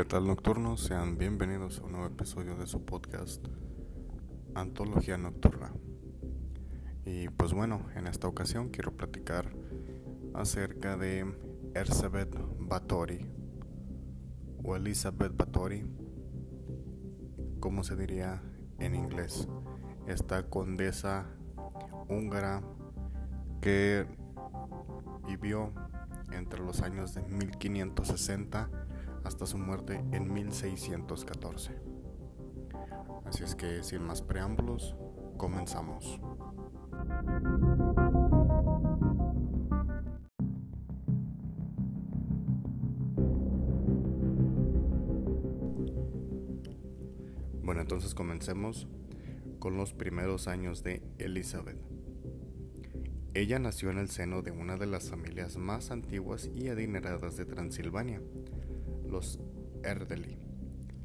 ¿Qué tal nocturnos? Sean bienvenidos a un nuevo episodio de su podcast Antología Nocturna. Y pues bueno, en esta ocasión quiero platicar acerca de Elizabeth Bathory o Elizabeth Bathory, como se diría en inglés, esta condesa húngara que vivió entre los años de 1560 hasta su muerte en 1614. Así es que sin más preámbulos, comenzamos. Bueno, entonces comencemos con los primeros años de Elizabeth. Ella nació en el seno de una de las familias más antiguas y adineradas de Transilvania, los Erdeli.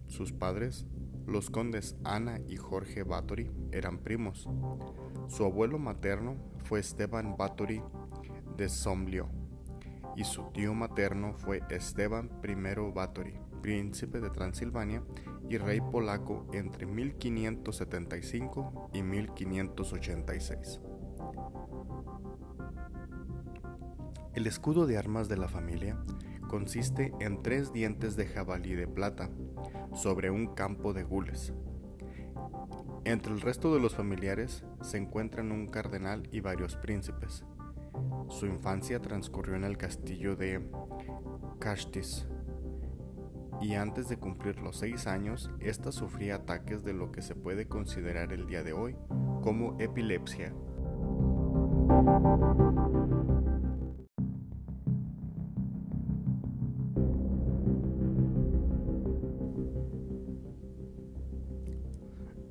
Sus padres, los condes Ana y Jorge Báthory, eran primos. Su abuelo materno fue Esteban Báthory de Somlio y su tío materno fue Esteban I Báthory, príncipe de Transilvania y rey polaco entre 1575 y 1586. El escudo de armas de la familia consiste en tres dientes de jabalí de plata sobre un campo de gules. Entre el resto de los familiares se encuentran un cardenal y varios príncipes. Su infancia transcurrió en el castillo de Castis y antes de cumplir los seis años, ésta sufría ataques de lo que se puede considerar el día de hoy como epilepsia.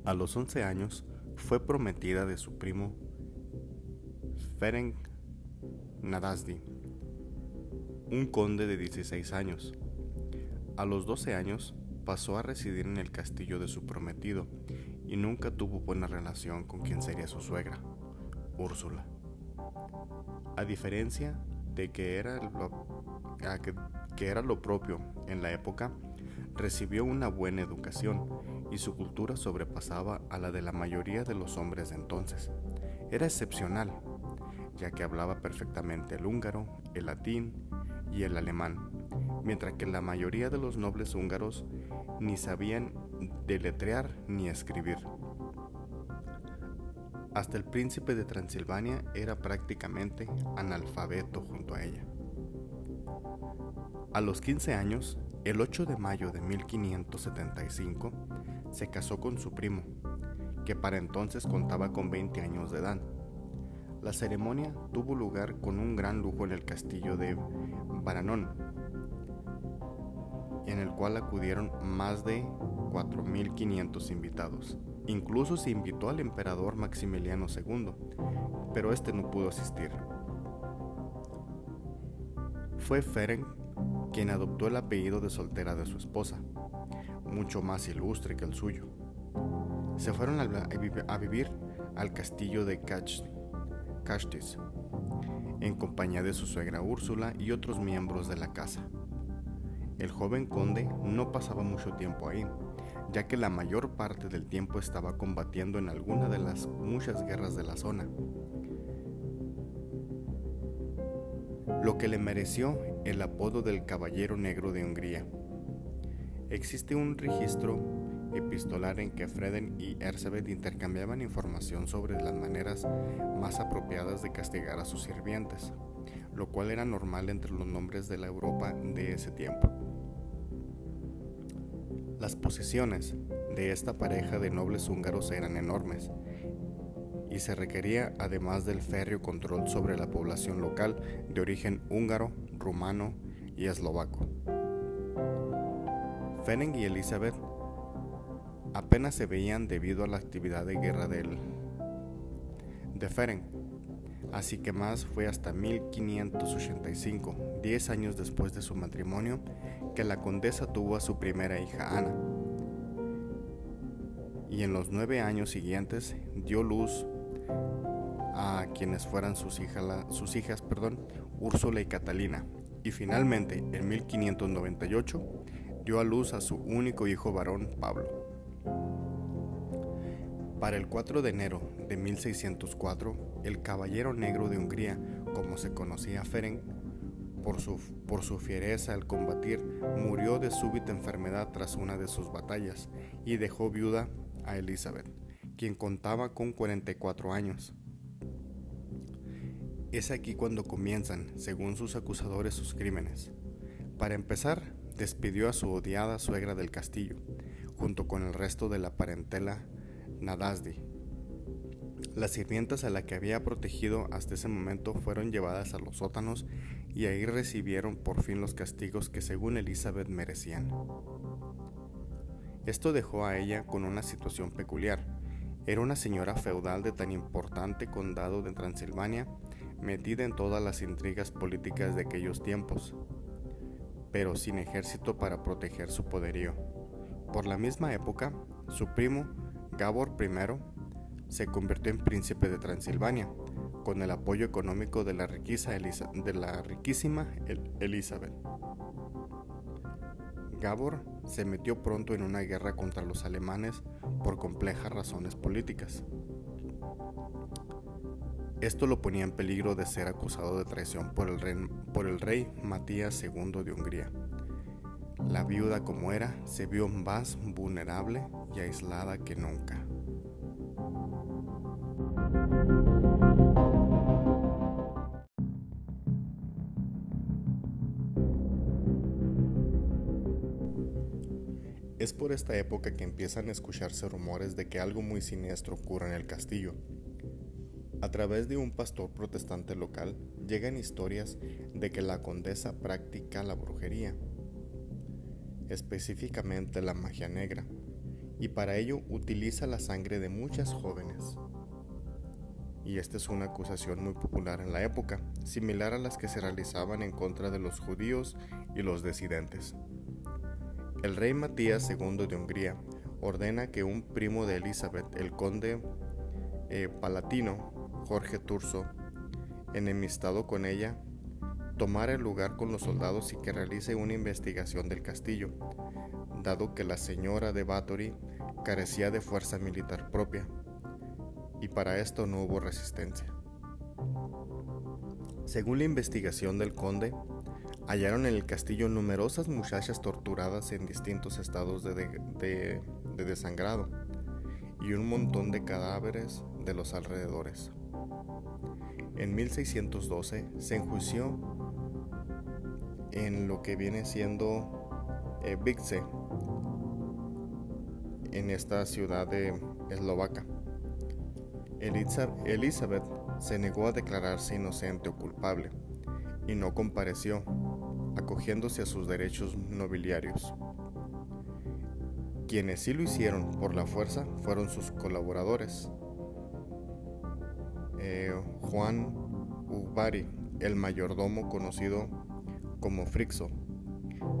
A los 11 años fue prometida de su primo Ferenc Nadasdi, un conde de 16 años. A los 12 años pasó a residir en el castillo de su prometido y nunca tuvo buena relación con quien sería su suegra, Úrsula. A diferencia de que era que era lo propio en la época, recibió una buena educación y su cultura sobrepasaba a la de la mayoría de los hombres de entonces. Era excepcional, ya que hablaba perfectamente el húngaro, el latín y el alemán, mientras que la mayoría de los nobles húngaros ni sabían deletrear ni escribir. Hasta el príncipe de Transilvania era prácticamente analfabeto junto a ella. A los 15 años, el 8 de mayo de 1575, se casó con su primo, que para entonces contaba con 20 años de edad. La ceremonia tuvo lugar con un gran lujo en el castillo de Baranón, en el cual acudieron más de 4.500 invitados. Incluso se invitó al emperador Maximiliano II, pero este no pudo asistir. Fue Ferenc quien adoptó el apellido de soltera de su esposa, mucho más ilustre que el suyo. Se fueron a, vivir al castillo de Castis, en compañía de su suegra Úrsula y otros miembros de la casa. El joven conde no pasaba mucho tiempo ahí, ya que la mayor parte del tiempo estaba combatiendo en alguna de las muchas guerras de la zona. Lo que le mereció el apodo del Caballero Negro de Hungría. Existe un registro epistolar en que Freden y Erzsébet intercambiaban información sobre las maneras más apropiadas de castigar a sus sirvientes, lo cual era normal entre los nombres de la Europa de ese tiempo. Las posiciones de esta pareja de nobles húngaros eran enormes y se requería además del férreo control sobre la población local de origen húngaro, rumano y eslovaco. Ferenc y Elizabeth apenas se veían debido a la actividad de guerra del, de Ferenc, así que más fue hasta 1585, 10 años después de su matrimonio, que la condesa tuvo a su primera hija Ana. Y en los nueve años siguientes dio luz a quienes fueran sus, sus hijas, perdón, Úrsula y Catalina, y finalmente en 1598 dio a luz a su único hijo varón, Pablo. Para el 4 de enero de 1604, el Caballero Negro de Hungría, como se conocía Ferenc, por su, por su fiereza al combatir, murió de súbita enfermedad tras una de sus batallas y dejó viuda a Elizabeth, quien contaba con 44 años. Es aquí cuando comienzan, según sus acusadores, sus crímenes. Para empezar, despidió a su odiada suegra del castillo, junto con el resto de la parentela Nadasdi. Las sirvientas a la que había protegido hasta ese momento fueron llevadas a los sótanos y ahí recibieron por fin los castigos que según Elizabeth merecían. Esto dejó a ella con una situación peculiar. Era una señora feudal de tan importante condado de Transilvania, metida en todas las intrigas políticas de aquellos tiempos, pero sin ejército para proteger su poderío. Por la misma época, su primo, Gabor I, se convirtió en príncipe de Transilvania, con el apoyo económico de la, riquísima Elizabeth. Gabor se metió pronto en una guerra contra los alemanes por complejas razones políticas. Esto lo ponía en peligro de ser acusado de traición por el, rey, Matías II de Hungría. La viuda como era se vio más vulnerable y aislada que nunca. Es por esta época que empiezan a escucharse rumores de que algo muy siniestro ocurre en el castillo. A través de un pastor protestante local llegan historias de que la condesa practica la brujería, específicamente la magia negra, y para ello utiliza la sangre de muchas jóvenes. Y esta es una acusación muy popular en la época, similar a las que se realizaban en contra de los judíos y los disidentes. El rey Matías II de Hungría ordena que un primo de Elizabeth, el conde eh, palatino Jorge Turso, enemistado con ella, tomara el lugar con los soldados y que realice una investigación del castillo, dado que la señora de Báthory carecía de fuerza militar propia, y para esto no hubo resistencia. Según la investigación del conde, hallaron en el castillo numerosas muchachas torturadas en distintos estados de, desangrado y un montón de cadáveres de los alrededores. En 1612 se enjuició en lo que viene siendo eh, en esta ciudad de Eslovaca. Elizabeth se negó a declararse inocente o culpable y no compareció acogiéndose a sus derechos nobiliarios. Quienes sí lo hicieron por la fuerza fueron sus colaboradores. Eh, Juan Ubari, el mayordomo conocido como Frixo,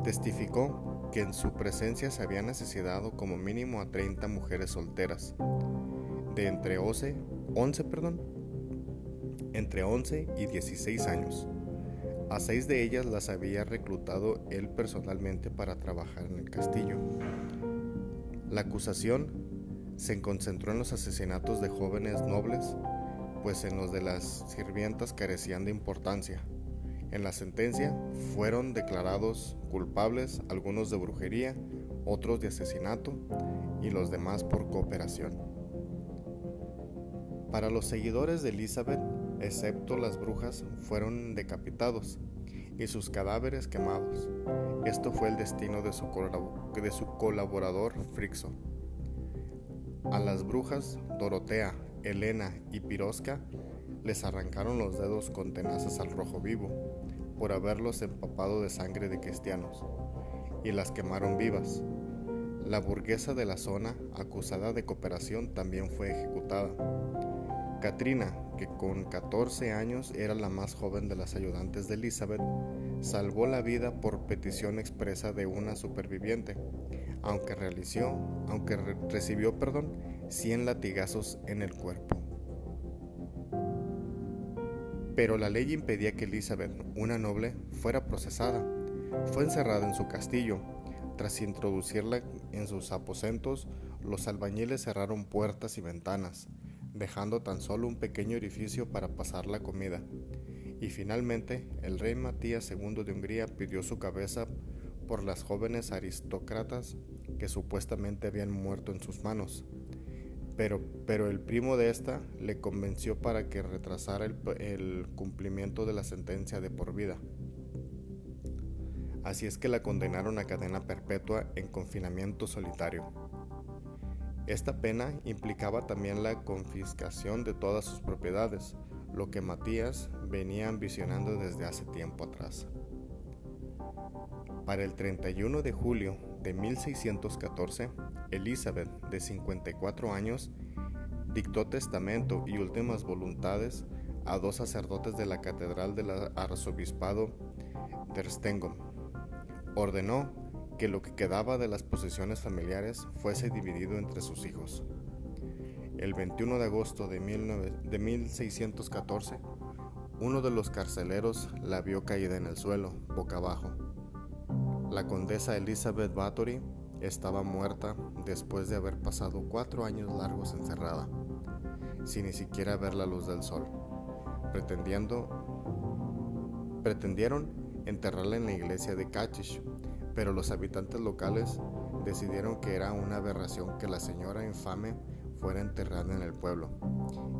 testificó que en su presencia se habían asesinado como mínimo a 30 mujeres solteras, de entre 11, 11 perdón, entre 11 y 16 años a seis de ellas las había reclutado él personalmente para trabajar en el castillo. La acusación se concentró en los asesinatos de jóvenes nobles, pues en los de las sirvientas carecían de importancia. En la sentencia fueron declarados culpables algunos de brujería, otros de asesinato y los demás por cooperación. Para los seguidores de Elizabeth, excepto las brujas, fueron decapitados y sus cadáveres quemados. Esto fue el destino de su, de su colaborador Frixo. A las brujas Dorotea, Elena y Pirosca les arrancaron los dedos con tenazas al rojo vivo por haberlos empapado de sangre de cristianos y las quemaron vivas. La burguesa de la zona, acusada de cooperación, también fue ejecutada. Katrina, que con 14 años era la más joven de las ayudantes de Elizabeth, salvó la vida por petición expresa de una superviviente, aunque, realizó, aunque recibió perdón, 100 latigazos en el cuerpo. Pero la ley impedía que Elizabeth, una noble, fuera procesada. Fue encerrada en su castillo, Tras introducirla en sus aposentos, los albañiles cerraron puertas y ventanas, dejando tan solo un pequeño orificio para pasar la comida. Y finalmente, el rey Matías II de Hungría pidió su cabeza por las jóvenes aristócratas que supuestamente habían muerto en sus manos. Pero, pero el primo de esta le convenció para que retrasara el, el cumplimiento de la sentencia de por vida. Así es que la condenaron a cadena perpetua en confinamiento solitario. Esta pena implicaba también la confiscación de todas sus propiedades, lo que Matías venía ambicionando desde hace tiempo atrás. Para el 31 de julio de 1614, Elizabeth, de 54 años, dictó testamento y últimas voluntades a dos sacerdotes de la Catedral del Arzobispado de. Ordenó que lo que quedaba de las posesiones familiares fuese dividido entre sus hijos. El 21 de agosto de, 1614, uno de los carceleros la vio caída en el suelo, boca abajo. La condesa Elizabeth Bathory estaba muerta después de haber pasado cuatro años largos encerrada, sin ni siquiera ver la luz del sol, pretendiendo, pretendieron enterrarla en la iglesia de Kachish, pero los habitantes locales decidieron que era una aberración que la señora infame fuera enterrada en el pueblo,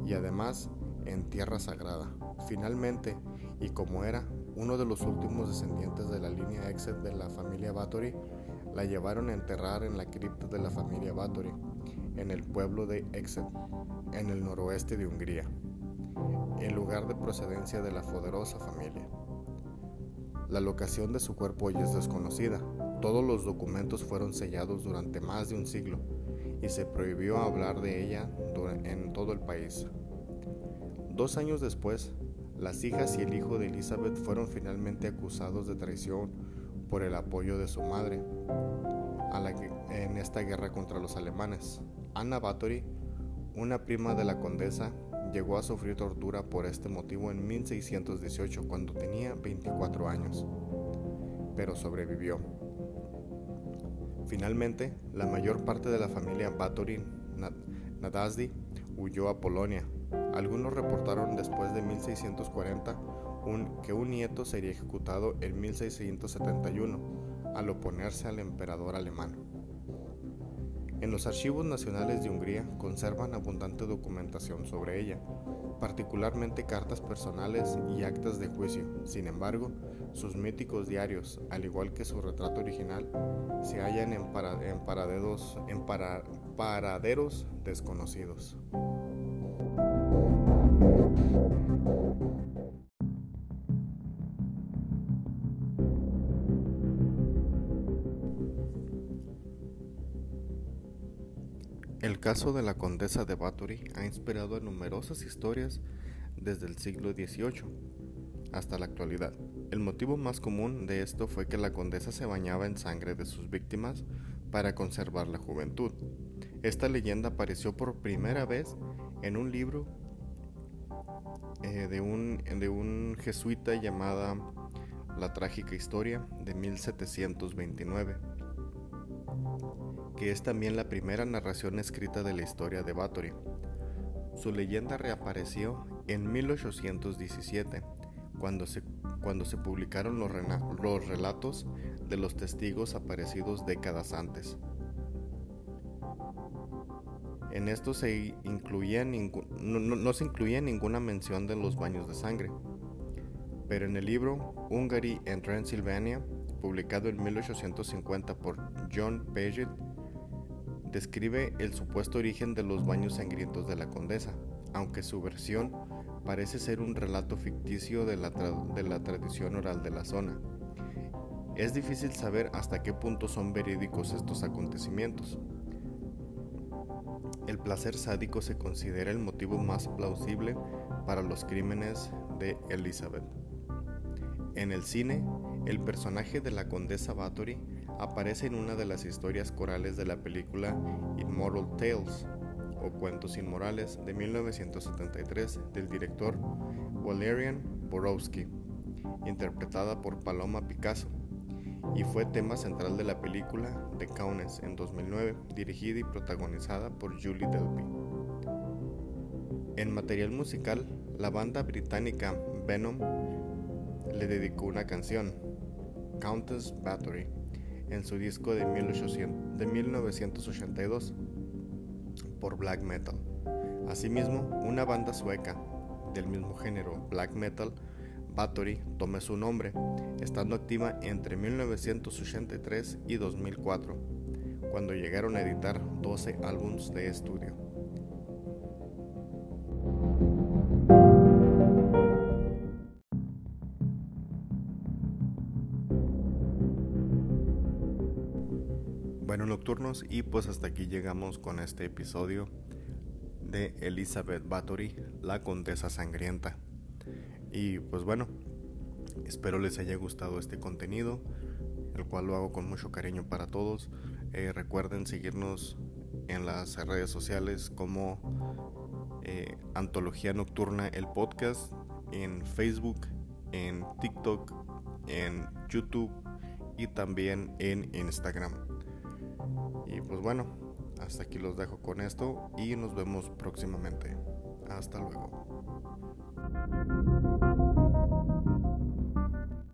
y además en tierra sagrada. Finalmente, y como era uno de los últimos descendientes de la línea Exet de la familia Bathory, la llevaron a enterrar en la cripta de la familia Bathory, en el pueblo de Exet, en el noroeste de Hungría, en lugar de procedencia de la poderosa familia. La locación de su cuerpo hoy es desconocida. Todos los documentos fueron sellados durante más de un siglo y se prohibió hablar de ella en todo el país. Dos años después, las hijas y el hijo de Elizabeth fueron finalmente acusados de traición por el apoyo de su madre en esta guerra contra los alemanes. Anna Bathory, una prima de la condesa, llegó a sufrir tortura por este motivo en 1618 cuando tenía 24 años, pero sobrevivió. Finalmente, la mayor parte de la familia Bathory Nadasdi huyó a Polonia. Algunos reportaron después de 1640 que un nieto sería ejecutado en 1671 al oponerse al emperador alemán. En los archivos nacionales de Hungría conservan abundante documentación sobre ella, particularmente cartas personales y actas de juicio. Sin embargo, sus míticos diarios, al igual que su retrato original, se hallan en, en paraderos desconocidos. Caso de la condesa de Bathory ha inspirado a numerosas historias desde el siglo XVIII hasta la actualidad. El motivo más común de esto fue que la condesa se bañaba en sangre de sus víctimas para conservar la juventud. Esta leyenda apareció por primera vez en un libro eh, de, un, de un jesuita llamada La trágica historia de 1729 que es también la primera narración escrita de la historia de Bathory. Su leyenda reapareció en 1817, cuando se, cuando se publicaron los, relatos de los testigos aparecidos décadas antes. En esto se no, no, se incluía ninguna mención de los baños de sangre, pero en el libro Hungary and Transylvania, publicado en 1850 por John Paget, describe el supuesto origen de los baños sangrientos de la condesa, aunque su versión parece ser un relato ficticio de la, tradición oral de la zona. Es difícil saber hasta qué punto son verídicos estos acontecimientos. El placer sádico se considera el motivo más plausible para los crímenes de Elizabeth. En el cine, el personaje de la condesa Bathory aparece en una de las historias corales de la película Immortal Tales o Cuentos Inmorales de 1973 del director Valerian Borowski, interpretada por Paloma Picasso, y fue tema central de la película The Countess en 2009, dirigida y protagonizada por Julie Delpy. En material musical, la banda británica Venom le dedicó una canción, Countess Battery, en su disco de, 1982 por black metal. Asimismo, una banda sueca del mismo género black metal, Battery, toma su nombre, estando activa entre 1983 y 2004, cuando llegaron a editar 12 álbumes de estudio. Y pues hasta aquí llegamos con este episodio de Elizabeth Bathory, la condesa sangrienta. Y pues bueno, espero les haya gustado este contenido, el cual lo hago con mucho cariño para todos. Eh, recuerden seguirnos en las redes sociales como eh, Antología Nocturna, el podcast, en Facebook, en TikTok, en YouTube y también en Instagram. Pues bueno, hasta aquí los dejo con esto y nos vemos próximamente. Hasta luego.